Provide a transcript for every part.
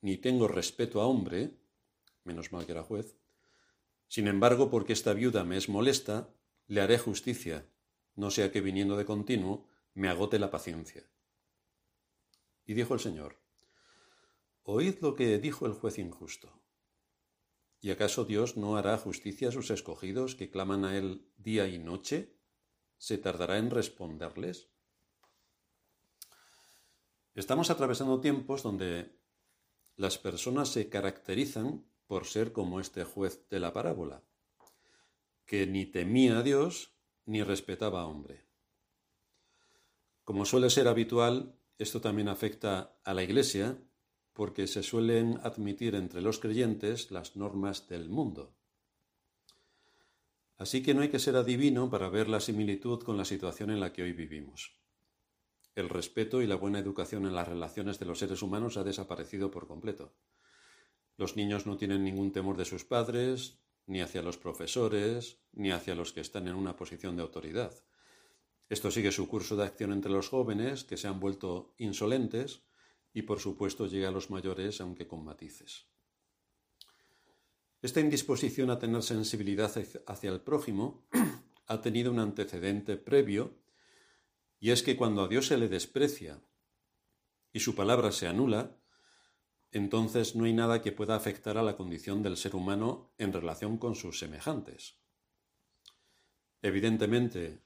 ni tengo respeto a hombre, menos mal que era juez, sin embargo, porque esta viuda me es molesta, le haré justicia, no sea que viniendo de continuo me agote la paciencia. Y dijo el Señor, Oíd lo que dijo el juez injusto. ¿Y acaso Dios no hará justicia a sus escogidos que claman a Él día y noche? ¿Se tardará en responderles? Estamos atravesando tiempos donde las personas se caracterizan por ser como este juez de la parábola, que ni temía a Dios ni respetaba a hombre. Como suele ser habitual, esto también afecta a la Iglesia porque se suelen admitir entre los creyentes las normas del mundo. Así que no hay que ser adivino para ver la similitud con la situación en la que hoy vivimos. El respeto y la buena educación en las relaciones de los seres humanos ha desaparecido por completo. Los niños no tienen ningún temor de sus padres, ni hacia los profesores, ni hacia los que están en una posición de autoridad. Esto sigue su curso de acción entre los jóvenes, que se han vuelto insolentes, y por supuesto llega a los mayores, aunque con matices. Esta indisposición a tener sensibilidad hacia el prójimo ha tenido un antecedente previo, y es que cuando a Dios se le desprecia y su palabra se anula, entonces no hay nada que pueda afectar a la condición del ser humano en relación con sus semejantes. Evidentemente,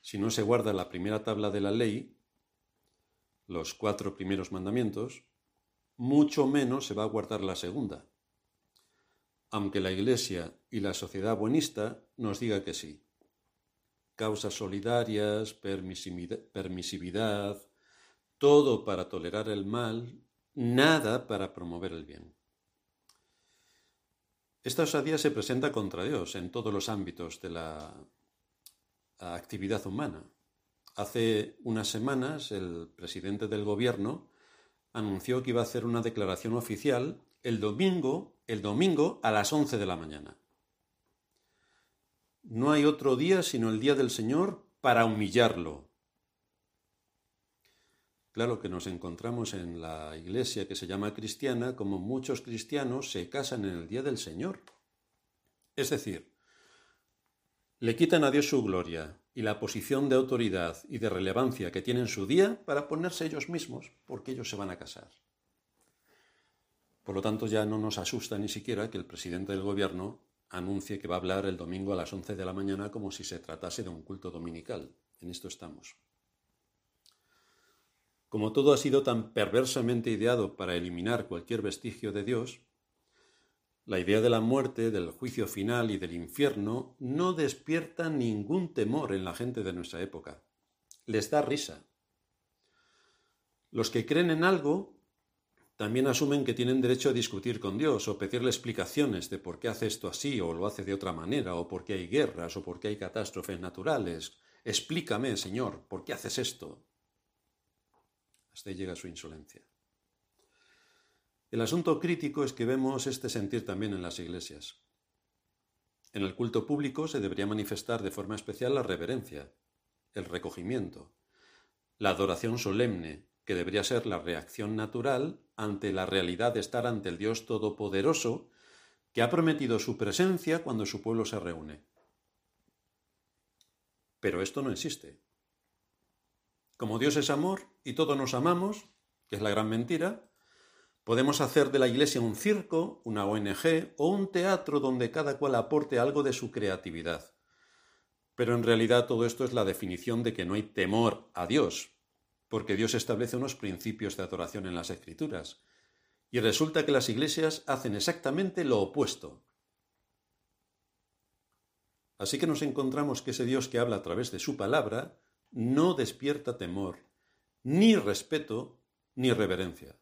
si no se guarda la primera tabla de la ley, los cuatro primeros mandamientos, mucho menos se va a guardar la segunda, aunque la Iglesia y la sociedad buenista nos diga que sí. Causas solidarias, permisividad, todo para tolerar el mal, nada para promover el bien. Esta osadía se presenta contra Dios en todos los ámbitos de la actividad humana. Hace unas semanas el presidente del gobierno anunció que iba a hacer una declaración oficial el domingo, el domingo a las 11 de la mañana. No hay otro día sino el día del Señor para humillarlo. Claro que nos encontramos en la iglesia que se llama cristiana como muchos cristianos se casan en el día del Señor. Es decir, le quitan a Dios su gloria, y la posición de autoridad y de relevancia que tienen su día para ponerse ellos mismos, porque ellos se van a casar. Por lo tanto, ya no nos asusta ni siquiera que el presidente del gobierno anuncie que va a hablar el domingo a las 11 de la mañana como si se tratase de un culto dominical. En esto estamos. Como todo ha sido tan perversamente ideado para eliminar cualquier vestigio de Dios, la idea de la muerte, del juicio final y del infierno no despierta ningún temor en la gente de nuestra época. Les da risa. Los que creen en algo también asumen que tienen derecho a discutir con Dios o pedirle explicaciones de por qué hace esto así o lo hace de otra manera o por qué hay guerras o por qué hay catástrofes naturales. Explícame, Señor, ¿por qué haces esto? Hasta ahí llega su insolencia. El asunto crítico es que vemos este sentir también en las iglesias. En el culto público se debería manifestar de forma especial la reverencia, el recogimiento, la adoración solemne, que debería ser la reacción natural ante la realidad de estar ante el Dios Todopoderoso, que ha prometido su presencia cuando su pueblo se reúne. Pero esto no existe. Como Dios es amor y todos nos amamos, que es la gran mentira, Podemos hacer de la Iglesia un circo, una ONG o un teatro donde cada cual aporte algo de su creatividad. Pero en realidad todo esto es la definición de que no hay temor a Dios, porque Dios establece unos principios de adoración en las Escrituras. Y resulta que las iglesias hacen exactamente lo opuesto. Así que nos encontramos que ese Dios que habla a través de su palabra no despierta temor, ni respeto, ni reverencia.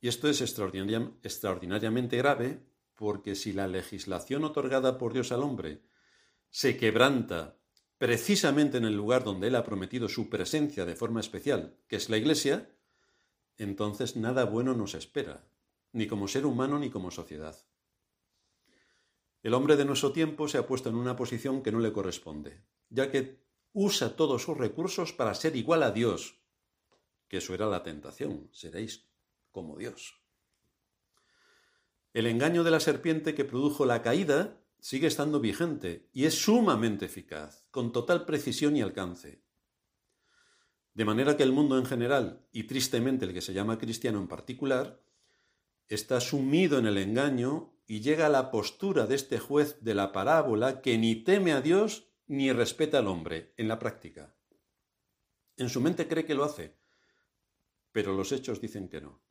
Y esto es extraordinariamente grave porque si la legislación otorgada por Dios al hombre se quebranta precisamente en el lugar donde Él ha prometido su presencia de forma especial, que es la Iglesia, entonces nada bueno nos espera, ni como ser humano ni como sociedad. El hombre de nuestro tiempo se ha puesto en una posición que no le corresponde, ya que usa todos sus recursos para ser igual a Dios, que eso era la tentación, seréis como Dios. El engaño de la serpiente que produjo la caída sigue estando vigente y es sumamente eficaz, con total precisión y alcance. De manera que el mundo en general, y tristemente el que se llama cristiano en particular, está sumido en el engaño y llega a la postura de este juez de la parábola que ni teme a Dios ni respeta al hombre en la práctica. En su mente cree que lo hace, pero los hechos dicen que no.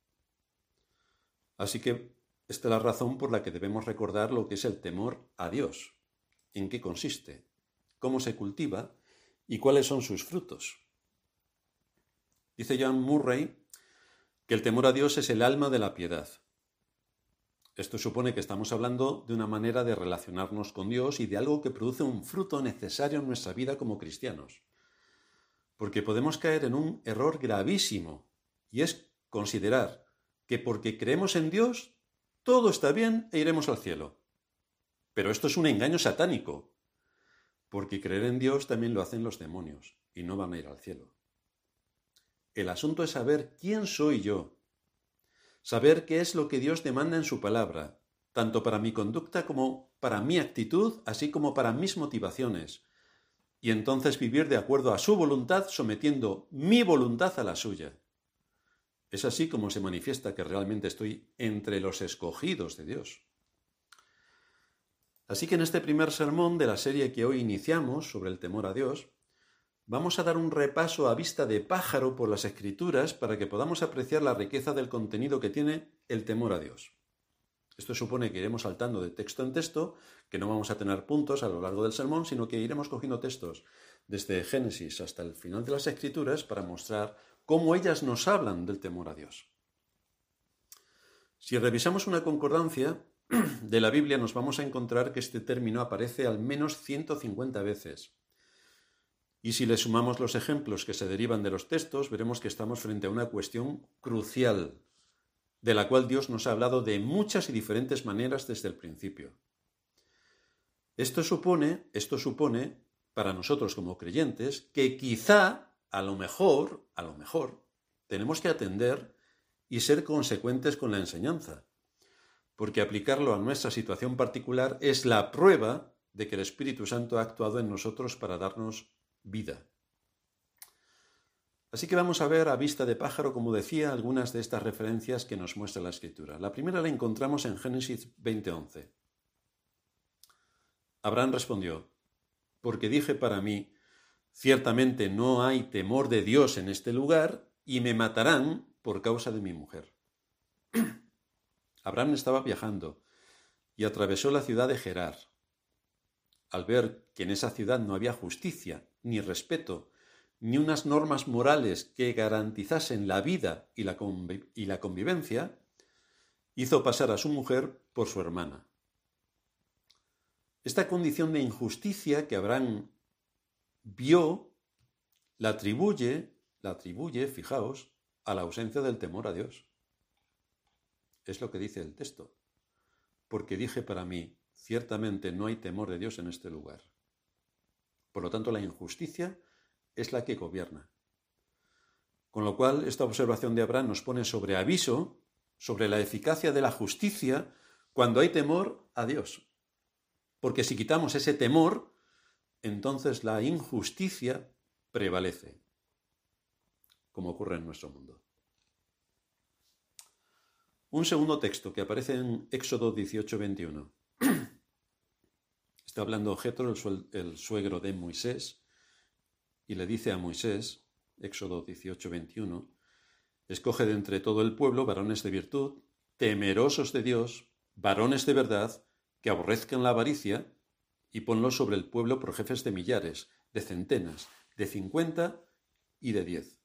Así que esta es la razón por la que debemos recordar lo que es el temor a Dios, en qué consiste, cómo se cultiva y cuáles son sus frutos. Dice John Murray que el temor a Dios es el alma de la piedad. Esto supone que estamos hablando de una manera de relacionarnos con Dios y de algo que produce un fruto necesario en nuestra vida como cristianos. Porque podemos caer en un error gravísimo, y es considerar que porque creemos en Dios, todo está bien e iremos al cielo. Pero esto es un engaño satánico, porque creer en Dios también lo hacen los demonios, y no van a ir al cielo. El asunto es saber quién soy yo saber qué es lo que Dios demanda en su palabra, tanto para mi conducta como para mi actitud, así como para mis motivaciones, y entonces vivir de acuerdo a su voluntad, sometiendo mi voluntad a la suya. Es así como se manifiesta que realmente estoy entre los escogidos de Dios. Así que en este primer sermón de la serie que hoy iniciamos sobre el temor a Dios, Vamos a dar un repaso a vista de pájaro por las escrituras para que podamos apreciar la riqueza del contenido que tiene el temor a Dios. Esto supone que iremos saltando de texto en texto, que no vamos a tener puntos a lo largo del sermón, sino que iremos cogiendo textos desde Génesis hasta el final de las escrituras para mostrar cómo ellas nos hablan del temor a Dios. Si revisamos una concordancia de la Biblia nos vamos a encontrar que este término aparece al menos 150 veces. Y si le sumamos los ejemplos que se derivan de los textos, veremos que estamos frente a una cuestión crucial, de la cual Dios nos ha hablado de muchas y diferentes maneras desde el principio. Esto supone, esto supone, para nosotros como creyentes, que quizá, a lo mejor, a lo mejor, tenemos que atender y ser consecuentes con la enseñanza, porque aplicarlo a nuestra situación particular es la prueba de que el Espíritu Santo ha actuado en nosotros para darnos vida. Así que vamos a ver a vista de pájaro, como decía, algunas de estas referencias que nos muestra la escritura. La primera la encontramos en Génesis 20:11. Abraham respondió, porque dije para mí, ciertamente no hay temor de Dios en este lugar y me matarán por causa de mi mujer. Abraham estaba viajando y atravesó la ciudad de Gerar. Al ver que en esa ciudad no había justicia ni respeto, ni unas normas morales que garantizasen la vida y la, y la convivencia, hizo pasar a su mujer por su hermana. Esta condición de injusticia que Abraham vio la atribuye, la atribuye, fijaos, a la ausencia del temor a Dios. Es lo que dice el texto. Porque dije para mí, ciertamente no hay temor de Dios en este lugar. Por lo tanto, la injusticia es la que gobierna. Con lo cual, esta observación de Abraham nos pone sobre aviso sobre la eficacia de la justicia cuando hay temor a Dios. Porque si quitamos ese temor, entonces la injusticia prevalece, como ocurre en nuestro mundo. Un segundo texto que aparece en Éxodo 18, 21. Está hablando Jetro, el, suegro de Moisés, y le dice a Moisés, Éxodo 18, 21, escoge de entre todo el pueblo varones de virtud, temerosos de Dios, varones de verdad, que aborrezcan la avaricia, y ponlos sobre el pueblo por jefes de millares, de centenas, de cincuenta y de diez.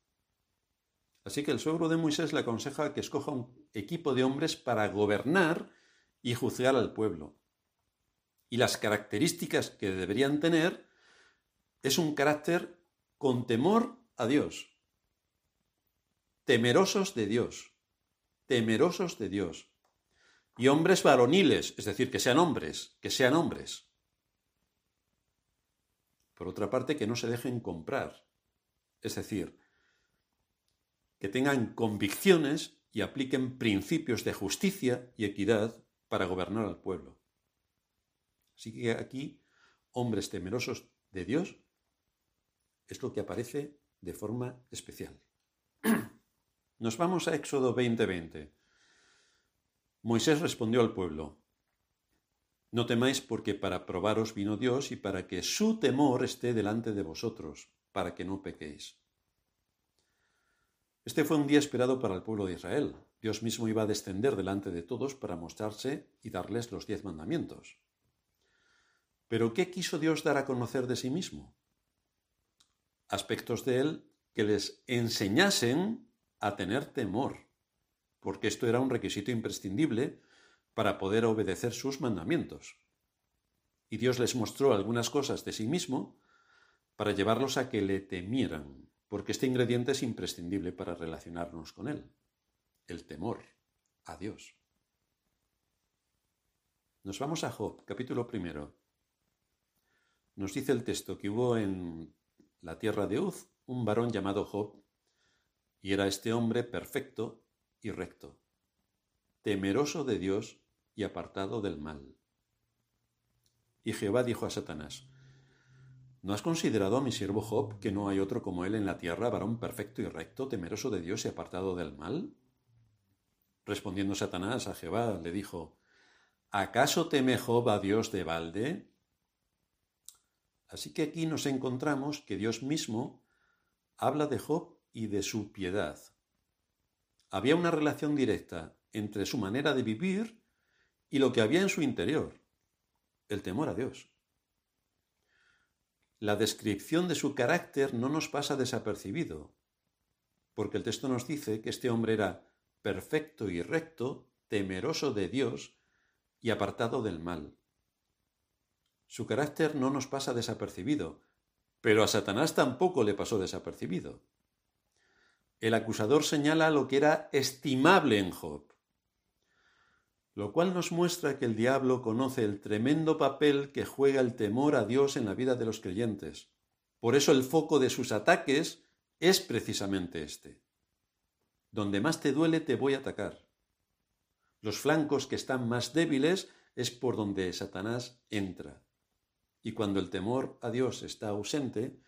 Así que el suegro de Moisés le aconseja que escoja un equipo de hombres para gobernar y juzgar al pueblo. Y las características que deberían tener es un carácter con temor a Dios, temerosos de Dios, temerosos de Dios. Y hombres varoniles, es decir, que sean hombres, que sean hombres. Por otra parte, que no se dejen comprar, es decir, que tengan convicciones y apliquen principios de justicia y equidad para gobernar al pueblo. Así que aquí, hombres temerosos de Dios es lo que aparece de forma especial. Nos vamos a Éxodo 20:20. Moisés respondió al pueblo, No temáis porque para probaros vino Dios y para que su temor esté delante de vosotros, para que no pequéis. Este fue un día esperado para el pueblo de Israel. Dios mismo iba a descender delante de todos para mostrarse y darles los diez mandamientos. Pero ¿qué quiso Dios dar a conocer de sí mismo? Aspectos de él que les enseñasen a tener temor, porque esto era un requisito imprescindible para poder obedecer sus mandamientos. Y Dios les mostró algunas cosas de sí mismo para llevarlos a que le temieran, porque este ingrediente es imprescindible para relacionarnos con Él, el temor a Dios. Nos vamos a Job, capítulo primero. Nos dice el texto que hubo en la tierra de Uz un varón llamado Job, y era este hombre perfecto y recto, temeroso de Dios y apartado del mal. Y Jehová dijo a Satanás, ¿No has considerado a mi siervo Job que no hay otro como él en la tierra, varón perfecto y recto, temeroso de Dios y apartado del mal? Respondiendo Satanás a Jehová, le dijo, ¿acaso teme Job a Dios de balde? Así que aquí nos encontramos que Dios mismo habla de Job y de su piedad. Había una relación directa entre su manera de vivir y lo que había en su interior, el temor a Dios. La descripción de su carácter no nos pasa desapercibido, porque el texto nos dice que este hombre era perfecto y recto, temeroso de Dios y apartado del mal. Su carácter no nos pasa desapercibido, pero a Satanás tampoco le pasó desapercibido el acusador señala lo que era estimable en Job, lo cual nos muestra que el diablo conoce el tremendo papel que juega el temor a Dios en la vida de los creyentes. Por eso el foco de sus ataques es precisamente este. Donde más te duele te voy a atacar. Los flancos que están más débiles es por donde Satanás entra. Y cuando el temor a Dios está ausente,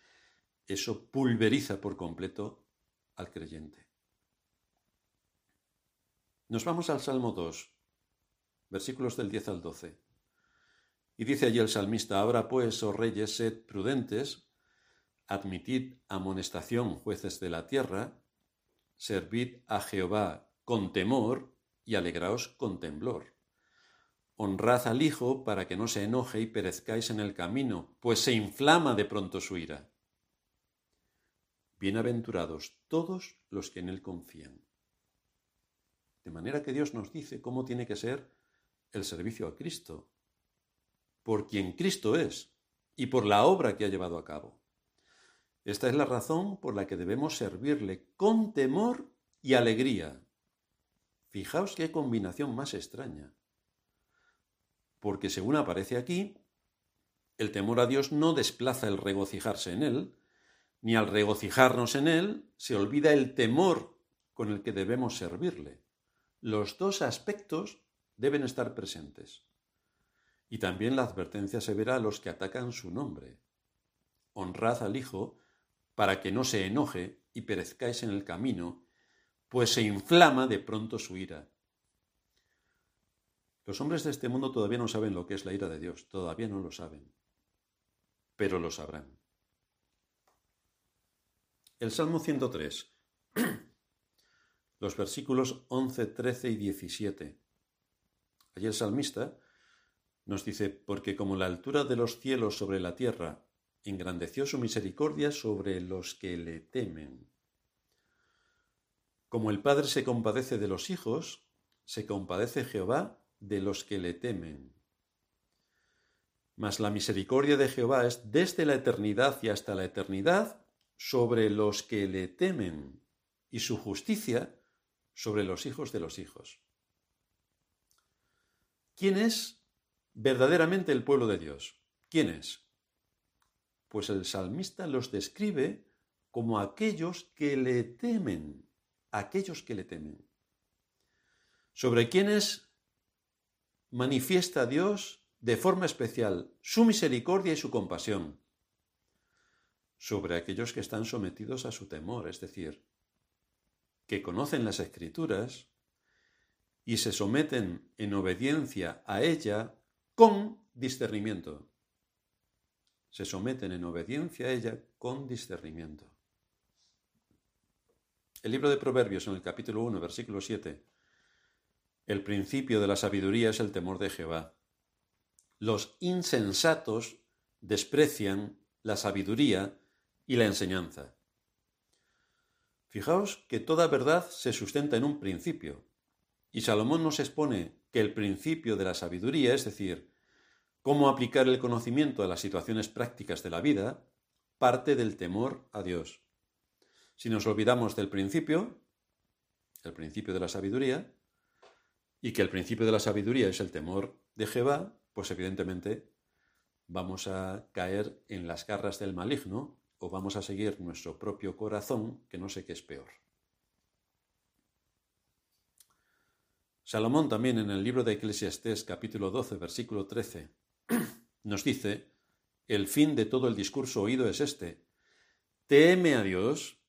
eso pulveriza por completo al creyente. Nos vamos al Salmo 2, versículos del 10 al 12. Y dice allí el salmista, ahora pues, oh reyes, sed prudentes, admitid amonestación, jueces de la tierra, servid a Jehová con temor y alegraos con temblor. Honrad al Hijo para que no se enoje y perezcáis en el camino, pues se inflama de pronto su ira. Bienaventurados todos los que en Él confían. De manera que Dios nos dice cómo tiene que ser el servicio a Cristo, por quien Cristo es y por la obra que ha llevado a cabo. Esta es la razón por la que debemos servirle con temor y alegría. Fijaos qué combinación más extraña. Porque según aparece aquí, el temor a Dios no desplaza el regocijarse en Él, ni al regocijarnos en Él se olvida el temor con el que debemos servirle. Los dos aspectos deben estar presentes. Y también la advertencia severa a los que atacan su nombre. Honrad al Hijo para que no se enoje y perezcáis en el camino, pues se inflama de pronto su ira. Los hombres de este mundo todavía no saben lo que es la ira de Dios, todavía no lo saben, pero lo sabrán. El Salmo 103, los versículos 11, 13 y 17. Allí el salmista nos dice, porque como la altura de los cielos sobre la tierra, engrandeció su misericordia sobre los que le temen. Como el Padre se compadece de los hijos, se compadece Jehová de los que le temen. Mas la misericordia de Jehová es desde la eternidad y hasta la eternidad sobre los que le temen, y su justicia sobre los hijos de los hijos. ¿Quién es verdaderamente el pueblo de Dios? ¿Quién es? Pues el salmista los describe como aquellos que le temen, aquellos que le temen. Sobre quienes manifiesta Dios de forma especial su misericordia y su compasión. Sobre aquellos que están sometidos a su temor, es decir, que conocen las escrituras y se someten en obediencia a ella con discernimiento. Se someten en obediencia a ella con discernimiento. El libro de Proverbios en el capítulo 1, versículo 7. El principio de la sabiduría es el temor de Jehová. Los insensatos desprecian la sabiduría y la enseñanza. Fijaos que toda verdad se sustenta en un principio, y Salomón nos expone que el principio de la sabiduría, es decir, cómo aplicar el conocimiento a las situaciones prácticas de la vida, parte del temor a Dios. Si nos olvidamos del principio, el principio de la sabiduría, y que el principio de la sabiduría es el temor de Jehová, pues evidentemente vamos a caer en las garras del maligno o vamos a seguir nuestro propio corazón, que no sé qué es peor. Salomón también en el libro de Eclesiastés capítulo 12 versículo 13 nos dice, el fin de todo el discurso oído es este, teme a Dios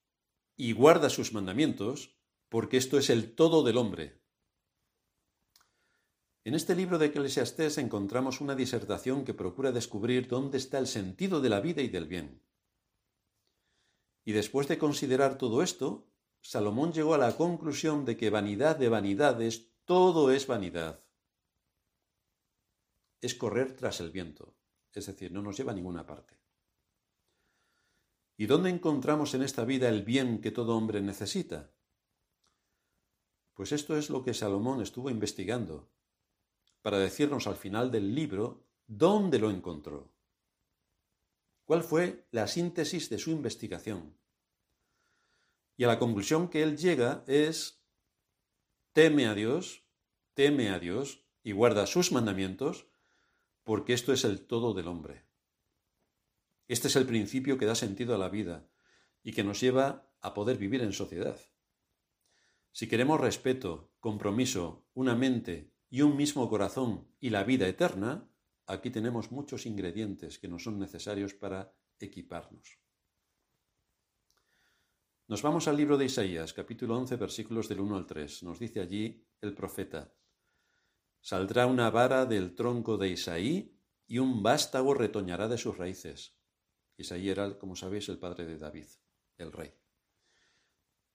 y guarda sus mandamientos, porque esto es el todo del hombre. En este libro de Eclesiastés encontramos una disertación que procura descubrir dónde está el sentido de la vida y del bien. Y después de considerar todo esto, Salomón llegó a la conclusión de que vanidad de vanidades todo es vanidad. Es correr tras el viento, es decir, no nos lleva a ninguna parte. ¿Y dónde encontramos en esta vida el bien que todo hombre necesita? Pues esto es lo que Salomón estuvo investigando, para decirnos al final del libro dónde lo encontró. ¿Cuál fue la síntesis de su investigación? Y a la conclusión que él llega es, teme a Dios teme a Dios y guarda sus mandamientos, porque esto es el todo del hombre. Este es el principio que da sentido a la vida y que nos lleva a poder vivir en sociedad. Si queremos respeto, compromiso, una mente y un mismo corazón y la vida eterna, aquí tenemos muchos ingredientes que nos son necesarios para equiparnos. Nos vamos al libro de Isaías, capítulo 11, versículos del 1 al 3. Nos dice allí el profeta, Saldrá una vara del tronco de Isaí y un vástago retoñará de sus raíces. Isaí era, como sabéis, el padre de David, el rey.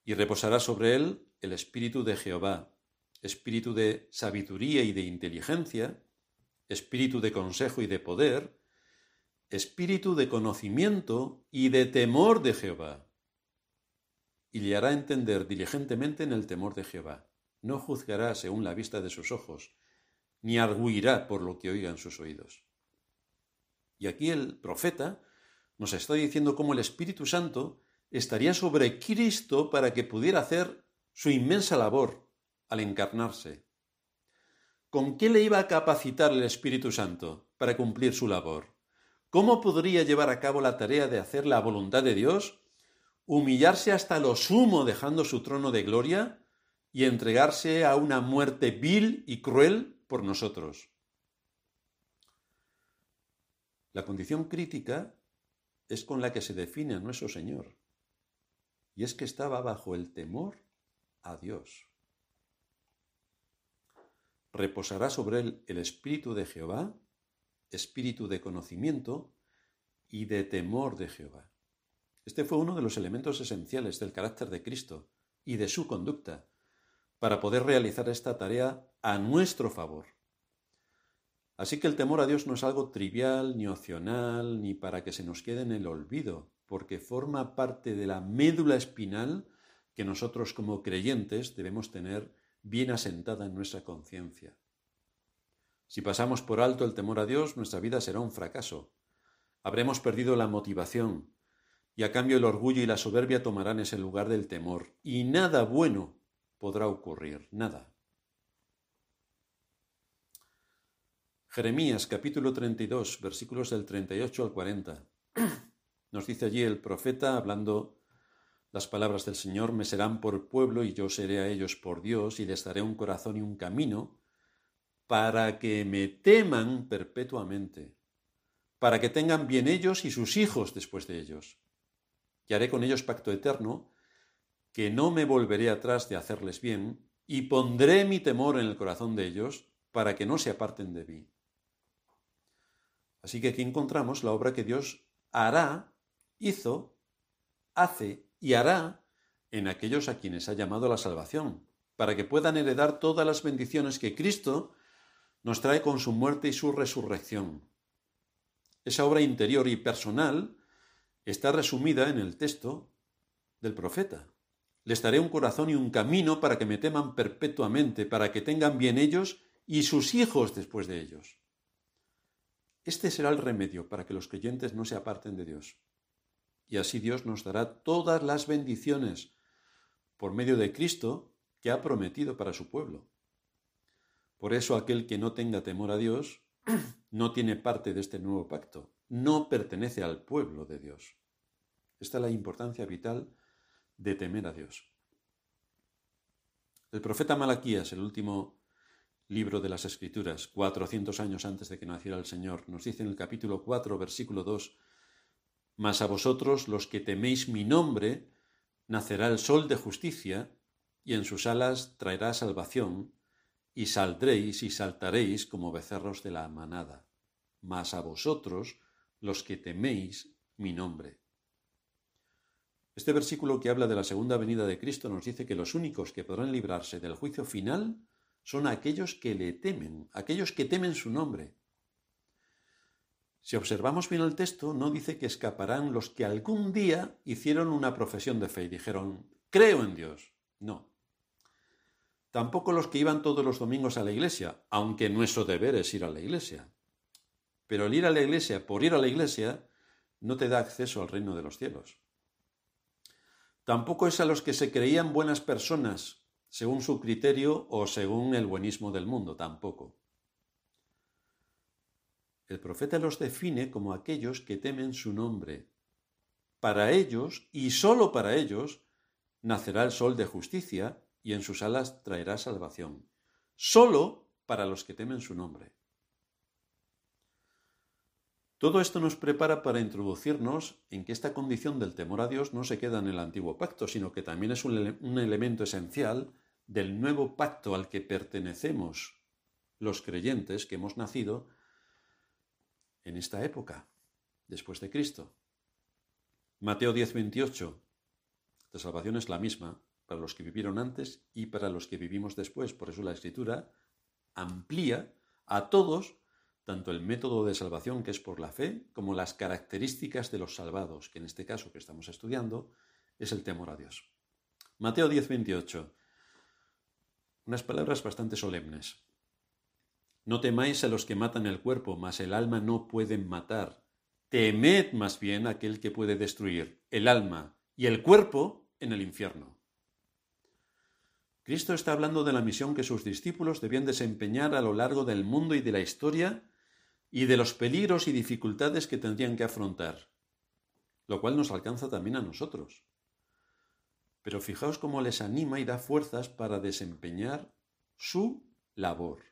Y reposará sobre él el espíritu de Jehová, espíritu de sabiduría y de inteligencia, espíritu de consejo y de poder, espíritu de conocimiento y de temor de Jehová. Y le hará entender diligentemente en el temor de Jehová. No juzgará según la vista de sus ojos, ni arguirá por lo que oigan sus oídos. Y aquí el profeta nos está diciendo cómo el Espíritu Santo estaría sobre Cristo para que pudiera hacer su inmensa labor al encarnarse. ¿Con qué le iba a capacitar el Espíritu Santo para cumplir su labor? ¿Cómo podría llevar a cabo la tarea de hacer la voluntad de Dios? Humillarse hasta lo sumo dejando su trono de gloria y entregarse a una muerte vil y cruel por nosotros. La condición crítica es con la que se define a nuestro Señor, y es que estaba bajo el temor a Dios. Reposará sobre él el espíritu de Jehová, espíritu de conocimiento y de temor de Jehová. Este fue uno de los elementos esenciales del carácter de Cristo y de su conducta para poder realizar esta tarea a nuestro favor. Así que el temor a Dios no es algo trivial, ni opcional, ni para que se nos quede en el olvido, porque forma parte de la médula espinal que nosotros como creyentes debemos tener bien asentada en nuestra conciencia. Si pasamos por alto el temor a Dios, nuestra vida será un fracaso. Habremos perdido la motivación, y a cambio el orgullo y la soberbia tomarán ese lugar del temor, y nada bueno podrá ocurrir, nada. Jeremías capítulo 32, versículos del 38 al 40. Nos dice allí el profeta hablando las palabras del Señor, me serán por pueblo y yo seré a ellos por Dios y les daré un corazón y un camino para que me teman perpetuamente, para que tengan bien ellos y sus hijos después de ellos y haré con ellos pacto eterno, que no me volveré atrás de hacerles bien, y pondré mi temor en el corazón de ellos, para que no se aparten de mí. Así que aquí encontramos la obra que Dios hará, hizo, hace y hará en aquellos a quienes ha llamado a la salvación, para que puedan heredar todas las bendiciones que Cristo nos trae con su muerte y su resurrección. Esa obra interior y personal está resumida en el texto del profeta. Les daré un corazón y un camino para que me teman perpetuamente, para que tengan bien ellos y sus hijos después de ellos. Este será el remedio para que los creyentes no se aparten de Dios. Y así Dios nos dará todas las bendiciones por medio de Cristo que ha prometido para su pueblo. Por eso aquel que no tenga temor a Dios no tiene parte de este nuevo pacto, no pertenece al pueblo de Dios. Esta es la importancia vital de temer a Dios. El profeta Malaquías, el último libro de las Escrituras, 400 años antes de que naciera el Señor, nos dice en el capítulo 4, versículo 2, Mas a vosotros, los que teméis mi nombre, nacerá el sol de justicia, y en sus alas traerá salvación, y saldréis y saltaréis como becerros de la manada. Mas a vosotros, los que teméis mi nombre. Este versículo que habla de la segunda venida de Cristo nos dice que los únicos que podrán librarse del juicio final son aquellos que le temen, aquellos que temen su nombre. Si observamos bien el texto, no dice que escaparán los que algún día hicieron una profesión de fe y dijeron, creo en Dios. No. Tampoco los que iban todos los domingos a la iglesia, aunque nuestro deber es ir a la iglesia. Pero el ir a la iglesia por ir a la iglesia no te da acceso al reino de los cielos. Tampoco es a los que se creían buenas personas, según su criterio o según el buenismo del mundo, tampoco. El profeta los define como aquellos que temen su nombre. Para ellos, y sólo para ellos, nacerá el sol de justicia y en sus alas traerá salvación. Sólo para los que temen su nombre. Todo esto nos prepara para introducirnos en que esta condición del temor a Dios no se queda en el antiguo pacto, sino que también es un, elemento esencial del nuevo pacto al que pertenecemos los creyentes que hemos nacido en esta época, después de Cristo. Mateo 10, 28. La salvación es la misma para los que vivieron antes y para los que vivimos después. Por eso la Escritura amplía a todos tanto el método de salvación, que es por la fe, como las características de los salvados, que en este caso que estamos estudiando es el temor a Dios. Mateo 10, 28. Unas palabras bastante solemnes. No temáis a los que matan el cuerpo, mas el alma no pueden matar. Temed más bien aquel que puede destruir el alma y el cuerpo en el infierno. Cristo está hablando de la misión que sus discípulos debían desempeñar a lo largo del mundo y de la historia y de los peligros y dificultades que tendrían que afrontar, lo cual nos alcanza también a nosotros. Pero fijaos cómo les anima y da fuerzas para desempeñar su labor.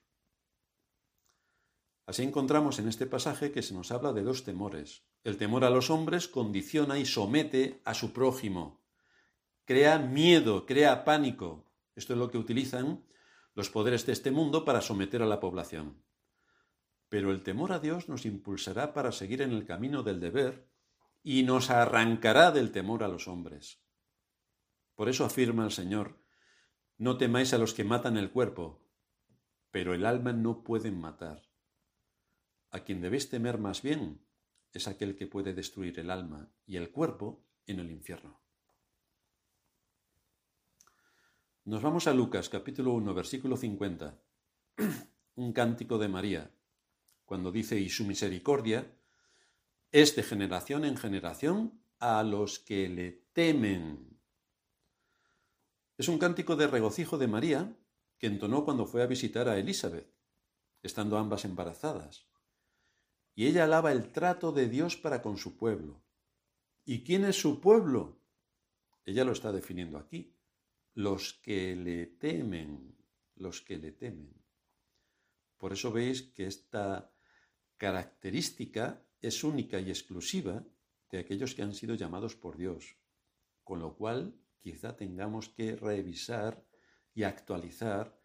Así encontramos en este pasaje que se nos habla de dos temores. El temor a los hombres condiciona y somete a su prójimo. Crea miedo, crea pánico. Esto es lo que utilizan los poderes de este mundo para someter a la población pero el temor a Dios nos impulsará para seguir en el camino del deber y nos arrancará del temor a los hombres. Por eso afirma el Señor, no temáis a los que matan el cuerpo, pero el alma no pueden matar. A quien debéis temer más bien es aquel que puede destruir el alma y el cuerpo en el infierno. Nos vamos a Lucas capítulo 1 versículo 50, un cántico de María, cuando dice, y su misericordia es de generación en generación a los que le temen. Es un cántico de regocijo de María que entonó cuando fue a visitar a Elizabeth, estando ambas embarazadas. Y ella alaba el trato de Dios para con su pueblo. ¿Y quién es su pueblo? Ella lo está definiendo aquí los que le temen, los que le temen. Por eso veis que esta característica es única y exclusiva de aquellos que han sido llamados por Dios, con lo cual quizá tengamos que revisar y actualizar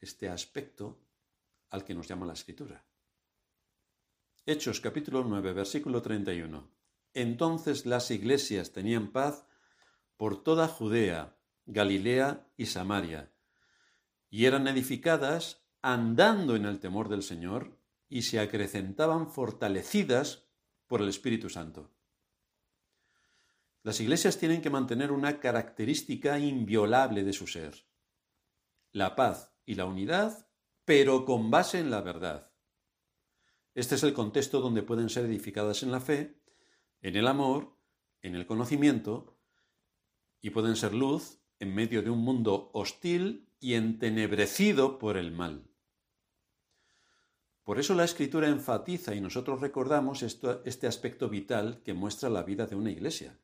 este aspecto al que nos llama la escritura. Hechos capítulo 9, versículo 31. Entonces las iglesias tenían paz por toda Judea, Galilea y Samaria, y eran edificadas andando en el temor del Señor y se acrecentaban fortalecidas por el Espíritu Santo. Las iglesias tienen que mantener una característica inviolable de su ser, la paz y la unidad, pero con base en la verdad. Este es el contexto donde pueden ser edificadas en la fe, en el amor, en el conocimiento, y pueden ser luz en medio de un mundo hostil y entenebrecido por el mal. Por eso la escritura enfatiza y nosotros recordamos este aspecto vital que muestra la vida de una iglesia.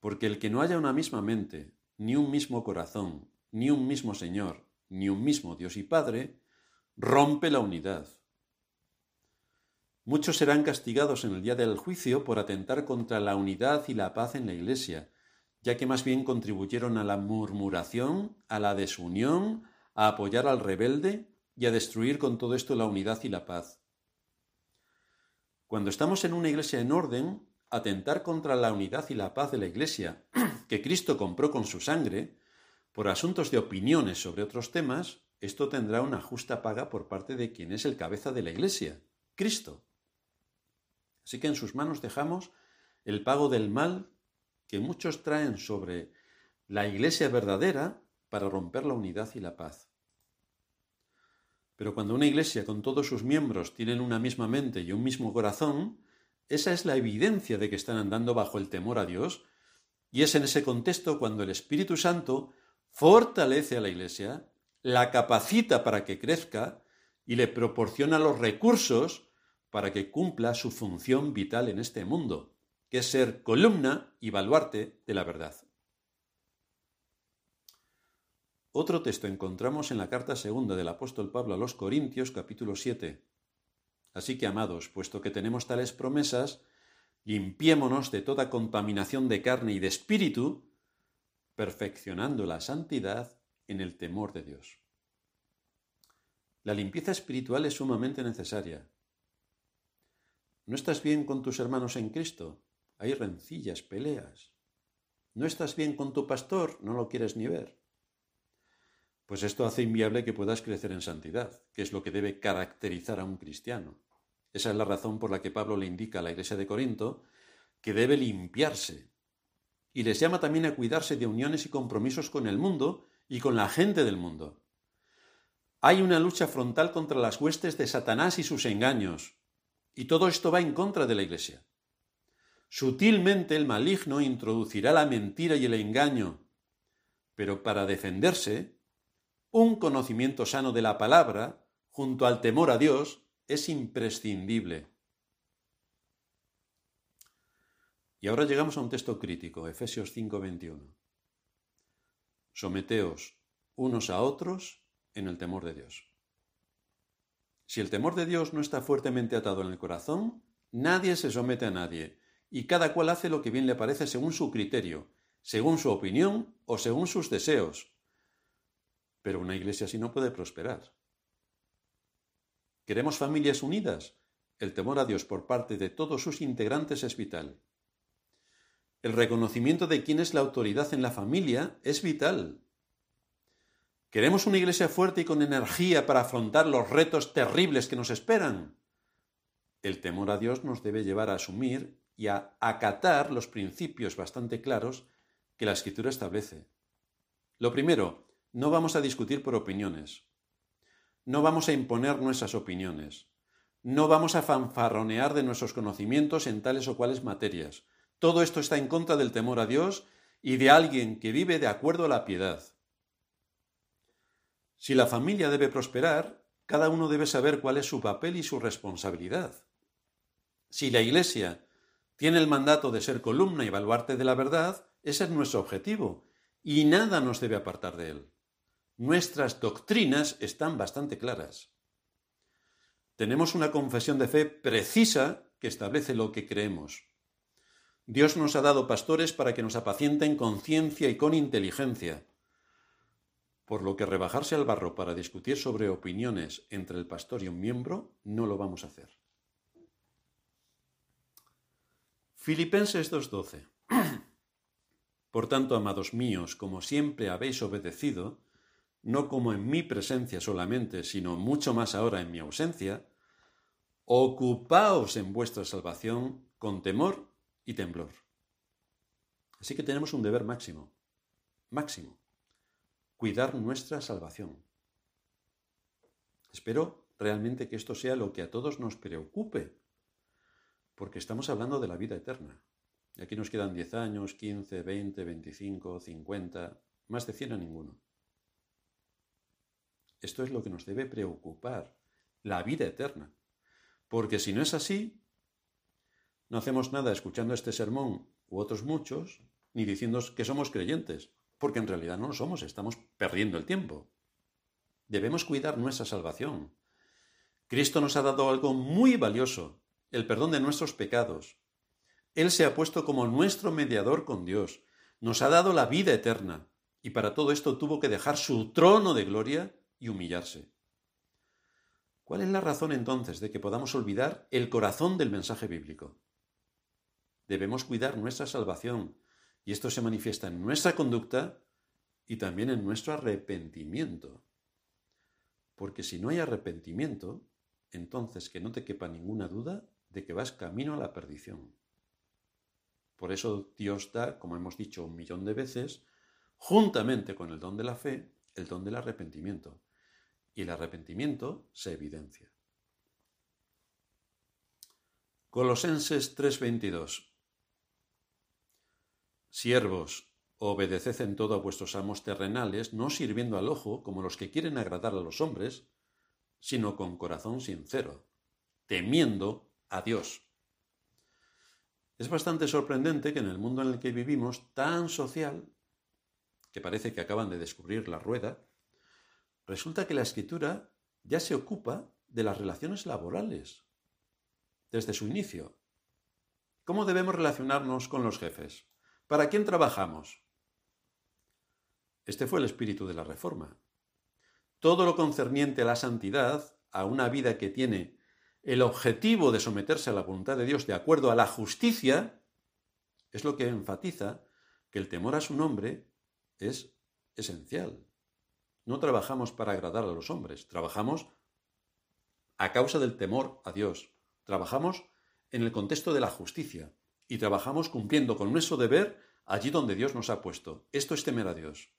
Porque el que no haya una misma mente, ni un mismo corazón, ni un mismo Señor, ni un mismo Dios y Padre, rompe la unidad. Muchos serán castigados en el día del juicio por atentar contra la unidad y la paz en la Iglesia, ya que más bien contribuyeron a la murmuración, a la desunión, a apoyar al rebelde y a destruir con todo esto la unidad y la paz. Cuando estamos en una iglesia en orden, atentar contra la unidad y la paz de la iglesia, que Cristo compró con su sangre, por asuntos de opiniones sobre otros temas, esto tendrá una justa paga por parte de quien es el cabeza de la iglesia, Cristo. Así que en sus manos dejamos el pago del mal que muchos traen sobre la iglesia verdadera para romper la unidad y la paz. Pero cuando una iglesia con todos sus miembros tienen una misma mente y un mismo corazón, esa es la evidencia de que están andando bajo el temor a Dios, y es en ese contexto cuando el Espíritu Santo fortalece a la iglesia, la capacita para que crezca y le proporciona los recursos para que cumpla su función vital en este mundo que es ser columna y baluarte de la verdad. Otro texto encontramos en la carta segunda del apóstol Pablo a los Corintios capítulo 7. Así que, amados, puesto que tenemos tales promesas, limpiémonos de toda contaminación de carne y de espíritu, perfeccionando la santidad en el temor de Dios. La limpieza espiritual es sumamente necesaria. ¿No estás bien con tus hermanos en Cristo? hay rencillas, peleas. ¿No estás bien con tu pastor? No lo quieres ni ver. Pues esto hace inviable que puedas crecer en santidad, que es lo que debe caracterizar a un cristiano. Esa es la razón por la que Pablo le indica a la iglesia de Corinto que debe limpiarse. Y les llama también a cuidarse de uniones y compromisos con el mundo y con la gente del mundo. Hay una lucha frontal contra las huestes de Satanás y sus engaños. Y todo esto va en contra de la iglesia. Sutilmente el maligno introducirá la mentira y el engaño, pero para defenderse, un conocimiento sano de la palabra, junto al temor a Dios, es imprescindible. Y ahora llegamos a un texto crítico, Efesios 5:21. Someteos unos a otros en el temor de Dios. Si el temor de Dios no está fuertemente atado en el corazón, nadie se somete a nadie, y cada cual hace lo que bien le parece según su criterio, según su opinión o según sus deseos. Pero una iglesia así no puede prosperar. ¿Queremos familias unidas? El temor a Dios por parte de todos sus integrantes es vital. El reconocimiento de quién es la autoridad en la familia es vital. ¿Queremos una iglesia fuerte y con energía para afrontar los retos terribles que nos esperan? El temor a Dios nos debe llevar a asumir y a acatar los principios bastante claros que la escritura establece. Lo primero, no vamos a discutir por opiniones. No vamos a imponer nuestras opiniones. No vamos a fanfarronear de nuestros conocimientos en tales o cuales materias. Todo esto está en contra del temor a Dios y de alguien que vive de acuerdo a la piedad. Si la familia debe prosperar, cada uno debe saber cuál es su papel y su responsabilidad. Si la Iglesia tiene el mandato de ser columna y baluarte de la verdad, ese es nuestro objetivo, y nada nos debe apartar de él. Nuestras doctrinas están bastante claras. Tenemos una confesión de fe precisa que establece lo que creemos. Dios nos ha dado pastores para que nos apacienten con ciencia y con inteligencia. Por lo que rebajarse al barro para discutir sobre opiniones entre el pastor y un miembro no lo vamos a hacer. Filipenses 2.12. Por tanto, amados míos, como siempre habéis obedecido, no como en mi presencia solamente, sino mucho más ahora en mi ausencia, ocupaos en vuestra salvación con temor y temblor. Así que tenemos un deber máximo, máximo, cuidar nuestra salvación. Espero realmente que esto sea lo que a todos nos preocupe porque estamos hablando de la vida eterna. Y aquí nos quedan 10 años, 15, 20, 25, 50, más de 100 a ninguno. Esto es lo que nos debe preocupar, la vida eterna. Porque si no es así, no hacemos nada escuchando este sermón u otros muchos, ni diciendo que somos creyentes, porque en realidad no lo somos, estamos perdiendo el tiempo. Debemos cuidar nuestra salvación. Cristo nos ha dado algo muy valioso, el perdón de nuestros pecados. Él se ha puesto como nuestro mediador con Dios, nos ha dado la vida eterna, y para todo esto tuvo que dejar su trono de gloria y humillarse. ¿Cuál es la razón entonces de que podamos olvidar el corazón del mensaje bíblico? Debemos cuidar nuestra salvación, y esto se manifiesta en nuestra conducta y también en nuestro arrepentimiento. Porque si no hay arrepentimiento, entonces que no te quepa ninguna duda de que vas camino a la perdición. Por eso Dios da, como hemos dicho un millón de veces, juntamente con el don de la fe, el don del arrepentimiento. Y el arrepentimiento se evidencia. Colosenses 3:22 Siervos, obedeced en todo a vuestros amos terrenales, no sirviendo al ojo como los que quieren agradar a los hombres, sino con corazón sincero, temiendo a Dios. Es bastante sorprendente que en el mundo en el que vivimos, tan social, que parece que acaban de descubrir la rueda, resulta que la escritura ya se ocupa de las relaciones laborales desde su inicio. ¿Cómo debemos relacionarnos con los jefes? ¿Para quién trabajamos? Este fue el espíritu de la Reforma. Todo lo concerniente a la santidad, a una vida que tiene el objetivo de someterse a la voluntad de Dios de acuerdo a la justicia es lo que enfatiza que el temor a su nombre es esencial. No trabajamos para agradar a los hombres, trabajamos a causa del temor a Dios, trabajamos en el contexto de la justicia y trabajamos cumpliendo con nuestro deber allí donde Dios nos ha puesto. Esto es temer a Dios.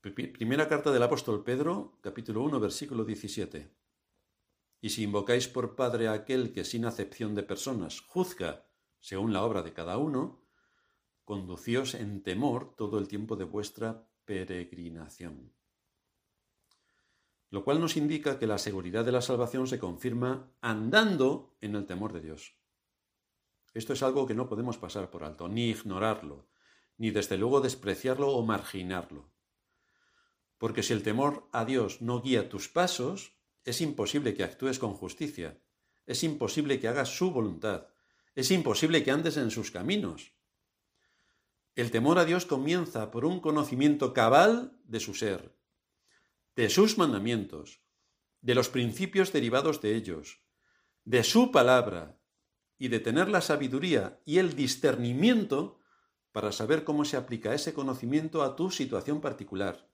Primera carta del apóstol Pedro, capítulo 1, versículo 17. Y si invocáis por Padre a aquel que sin acepción de personas juzga según la obra de cada uno, conducíos en temor todo el tiempo de vuestra peregrinación. Lo cual nos indica que la seguridad de la salvación se confirma andando en el temor de Dios. Esto es algo que no podemos pasar por alto, ni ignorarlo, ni desde luego despreciarlo o marginarlo. Porque si el temor a Dios no guía tus pasos, es imposible que actúes con justicia, es imposible que hagas su voluntad, es imposible que andes en sus caminos. El temor a Dios comienza por un conocimiento cabal de su ser, de sus mandamientos, de los principios derivados de ellos, de su palabra y de tener la sabiduría y el discernimiento para saber cómo se aplica ese conocimiento a tu situación particular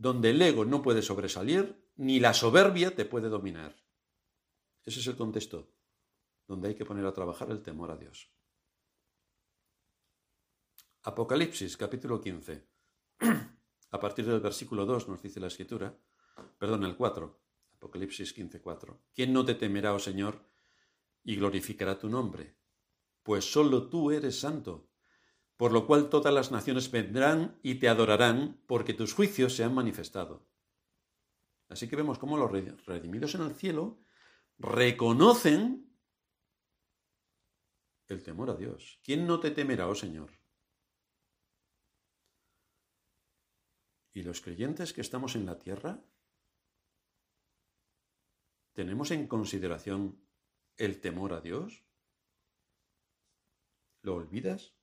donde el ego no puede sobresalir, ni la soberbia te puede dominar. Ese es el contexto donde hay que poner a trabajar el temor a Dios. Apocalipsis, capítulo 15. A partir del versículo 2 nos dice la escritura, perdón, el 4, Apocalipsis 15, 4. ¿Quién no te temerá, oh Señor, y glorificará tu nombre? Pues solo tú eres santo, por lo cual todas las naciones vendrán y te adorarán, porque tus juicios se han manifestado. Así que vemos cómo los redimidos en el cielo reconocen el temor a Dios. ¿Quién no te temerá, oh Señor? ¿Y los creyentes que estamos en la tierra? ¿Tenemos en consideración el temor a Dios? ¿Lo olvidas?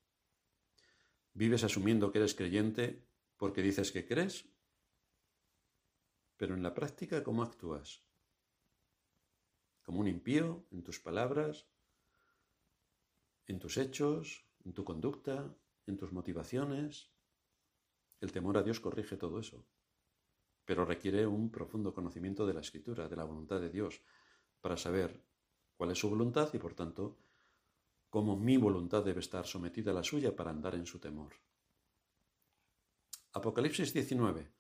¿Vives asumiendo que eres creyente porque dices que crees? Pero en la práctica, ¿cómo actúas? ¿Como un impío en tus palabras, en tus hechos, en tu conducta, en tus motivaciones? El temor a Dios corrige todo eso, pero requiere un profundo conocimiento de la escritura, de la voluntad de Dios, para saber cuál es su voluntad y, por tanto, cómo mi voluntad debe estar sometida a la suya para andar en su temor. Apocalipsis 19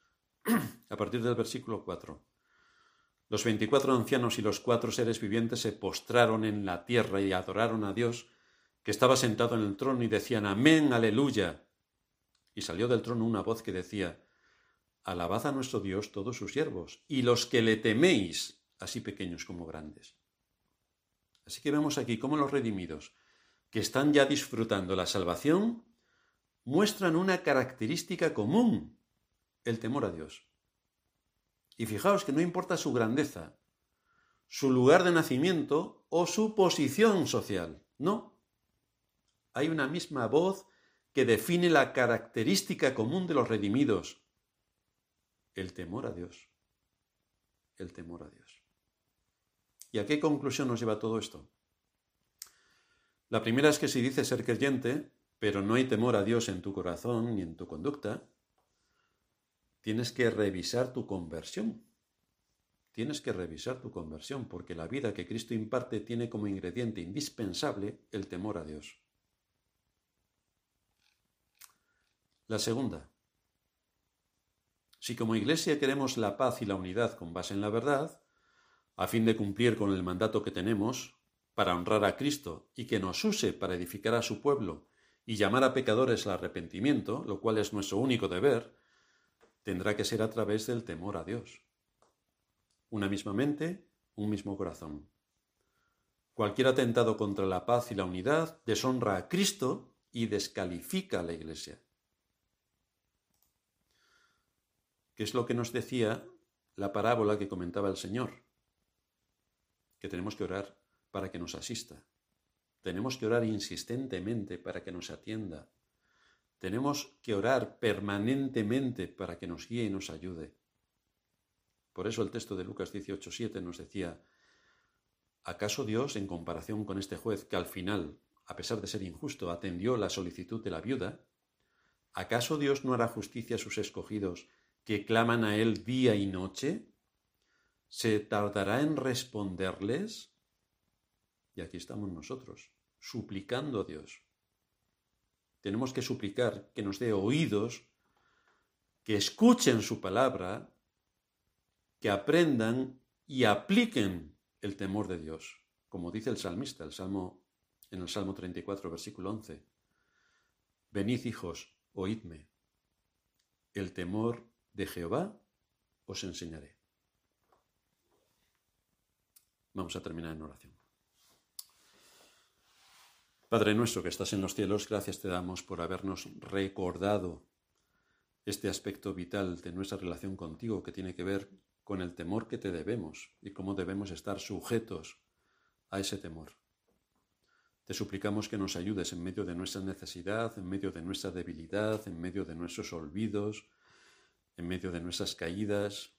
a partir del versículo 4. Los veinticuatro ancianos y los cuatro seres vivientes se postraron en la tierra y adoraron a Dios, que estaba sentado en el trono, y decían, Amén, aleluya. Y salió del trono una voz que decía, Alabad a nuestro Dios todos sus siervos, y los que le teméis, así pequeños como grandes. Así que vemos aquí cómo los redimidos, que están ya disfrutando la salvación, muestran una característica común el temor a Dios. Y fijaos que no importa su grandeza, su lugar de nacimiento o su posición social, no. Hay una misma voz que define la característica común de los redimidos, el temor a Dios. El temor a Dios. ¿Y a qué conclusión nos lleva todo esto? La primera es que si dices ser creyente, pero no hay temor a Dios en tu corazón ni en tu conducta, tienes que revisar tu conversión. Tienes que revisar tu conversión porque la vida que Cristo imparte tiene como ingrediente indispensable el temor a Dios. La segunda. Si como iglesia queremos la paz y la unidad con base en la verdad, a fin de cumplir con el mandato que tenemos para honrar a Cristo y que nos use para edificar a su pueblo y llamar a pecadores al arrepentimiento, lo cual es nuestro único deber, tendrá que ser a través del temor a Dios. Una misma mente, un mismo corazón. Cualquier atentado contra la paz y la unidad deshonra a Cristo y descalifica a la Iglesia. ¿Qué es lo que nos decía la parábola que comentaba el Señor? Que tenemos que orar para que nos asista. Tenemos que orar insistentemente para que nos atienda. Tenemos que orar permanentemente para que nos guíe y nos ayude. Por eso el texto de Lucas 18.7 nos decía, ¿acaso Dios, en comparación con este juez que al final, a pesar de ser injusto, atendió la solicitud de la viuda, ¿acaso Dios no hará justicia a sus escogidos que claman a Él día y noche? ¿Se tardará en responderles? Y aquí estamos nosotros, suplicando a Dios tenemos que suplicar que nos dé oídos, que escuchen su palabra, que aprendan y apliquen el temor de Dios, como dice el salmista, el salmo en el Salmo 34, versículo 11. Venid hijos, oídme. El temor de Jehová os enseñaré. Vamos a terminar en oración. Padre nuestro que estás en los cielos, gracias te damos por habernos recordado este aspecto vital de nuestra relación contigo que tiene que ver con el temor que te debemos y cómo debemos estar sujetos a ese temor. Te suplicamos que nos ayudes en medio de nuestra necesidad, en medio de nuestra debilidad, en medio de nuestros olvidos, en medio de nuestras caídas,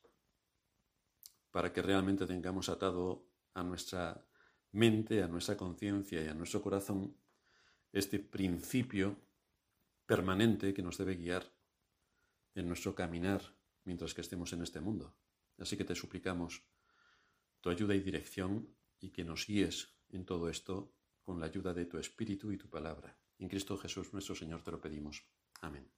para que realmente tengamos atado a nuestra mente, a nuestra conciencia y a nuestro corazón este principio permanente que nos debe guiar en nuestro caminar mientras que estemos en este mundo. Así que te suplicamos tu ayuda y dirección y que nos guíes en todo esto con la ayuda de tu Espíritu y tu palabra. En Cristo Jesús nuestro Señor te lo pedimos. Amén.